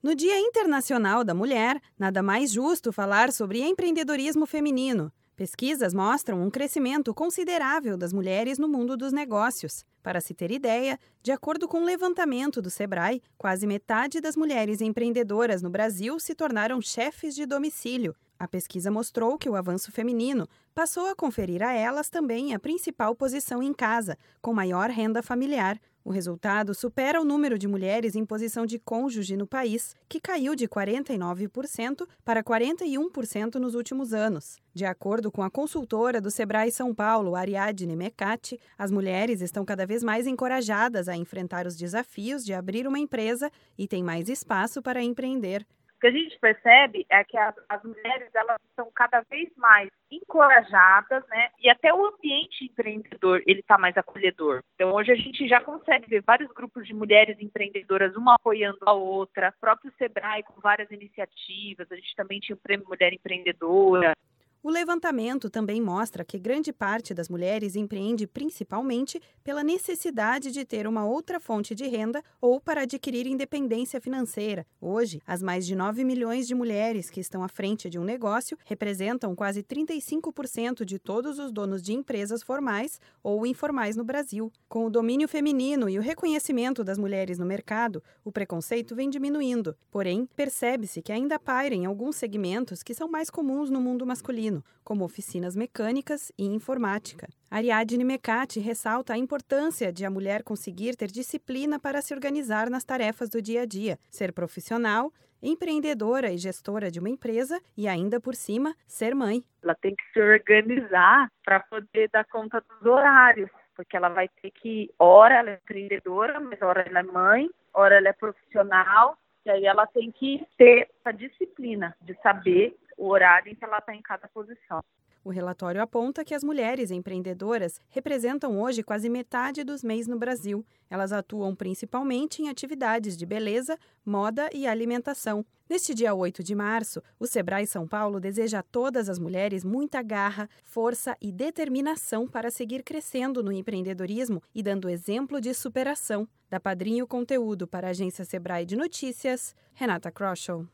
No Dia Internacional da Mulher, nada mais justo falar sobre empreendedorismo feminino. Pesquisas mostram um crescimento considerável das mulheres no mundo dos negócios. Para se ter ideia, de acordo com o um levantamento do Sebrae, quase metade das mulheres empreendedoras no Brasil se tornaram chefes de domicílio. A pesquisa mostrou que o avanço feminino passou a conferir a elas também a principal posição em casa, com maior renda familiar. O resultado supera o número de mulheres em posição de cônjuge no país, que caiu de 49% para 41% nos últimos anos. De acordo com a consultora do Sebrae São Paulo, Ariadne Mecati, as mulheres estão cada vez mais encorajadas a enfrentar os desafios de abrir uma empresa e têm mais espaço para empreender. O que a gente percebe é que as, as mulheres elas estão cada vez mais encorajadas, né? E até o ambiente empreendedor ele está mais acolhedor. Então hoje a gente já consegue ver vários grupos de mulheres empreendedoras, uma apoiando a outra, próprio Sebrae com várias iniciativas. A gente também tinha o Prêmio Mulher Empreendedora. O levantamento também mostra que grande parte das mulheres empreende principalmente pela necessidade de ter uma outra fonte de renda ou para adquirir independência financeira. Hoje, as mais de 9 milhões de mulheres que estão à frente de um negócio representam quase 35% de todos os donos de empresas formais ou informais no Brasil. Com o domínio feminino e o reconhecimento das mulheres no mercado, o preconceito vem diminuindo. Porém, percebe-se que ainda pairem alguns segmentos que são mais comuns no mundo masculino como oficinas mecânicas e informática. Ariadne Mecati ressalta a importância de a mulher conseguir ter disciplina para se organizar nas tarefas do dia a dia, ser profissional, empreendedora e gestora de uma empresa e, ainda por cima, ser mãe. Ela tem que se organizar para poder dar conta dos horários, porque ela vai ter que, ora ela é empreendedora, mas ora ela é mãe, ora ela é profissional, e aí ela tem que ter a disciplina de saber o horário em que ela está em cada posição. O relatório aponta que as mulheres empreendedoras representam hoje quase metade dos MEIs no Brasil. Elas atuam principalmente em atividades de beleza, moda e alimentação. Neste dia 8 de março, o Sebrae São Paulo deseja a todas as mulheres muita garra, força e determinação para seguir crescendo no empreendedorismo e dando exemplo de superação. Da Padrinho Conteúdo para a agência Sebrae de Notícias, Renata Kroschel.